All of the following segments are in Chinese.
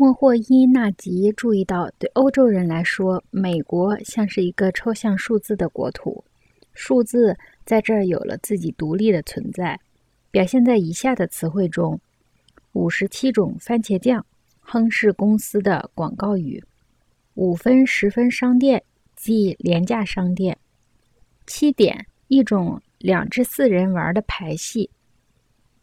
莫霍伊纳吉注意到，对欧洲人来说，美国像是一个抽象数字的国土，数字在这儿有了自己独立的存在，表现在以下的词汇中：五十七种番茄酱，亨氏公司的广告语。五分十分商店即廉价商店。七点一种两至四人玩的牌戏。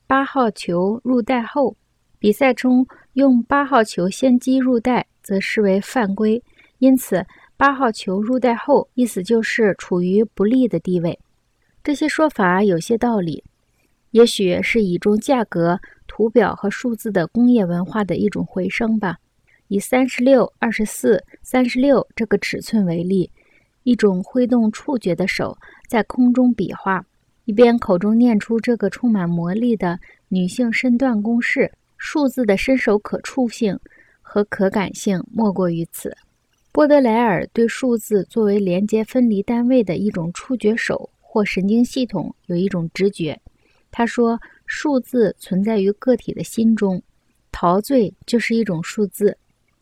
八号球入袋后，比赛中用八号球先击入袋则视为犯规，因此八号球入袋后意思就是处于不利的地位。这些说法有些道理，也许是以中价格、图表和数字的工业文化的一种回声吧。以三十六、二十四、三十六这个尺寸为例，一种挥动触觉的手在空中比划，一边口中念出这个充满魔力的女性身段公式。数字的伸手可触性和可感性莫过于此。波德莱尔对数字作为连接分离单位的一种触觉手或神经系统有一种直觉。他说：“数字存在于个体的心中，陶醉就是一种数字。”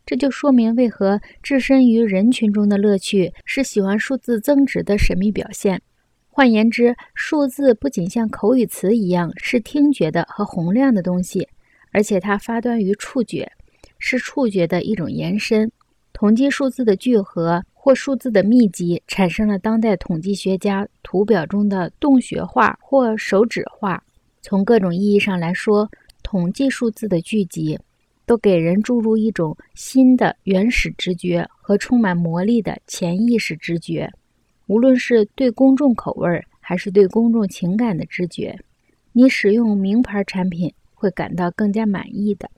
这就说明为何置身于人群中的乐趣是喜欢数字增值的神秘表现。换言之，数字不仅像口语词一样是听觉的和洪亮的东西，而且它发端于触觉，是触觉的一种延伸。统计数字的聚合或数字的密集，产生了当代统计学家图表中的洞穴画或手指画。从各种意义上来说，统计数字的聚集。都给人注入一种新的原始直觉和充满魔力的潜意识直觉，无论是对公众口味还是对公众情感的直觉，你使用名牌产品会感到更加满意的。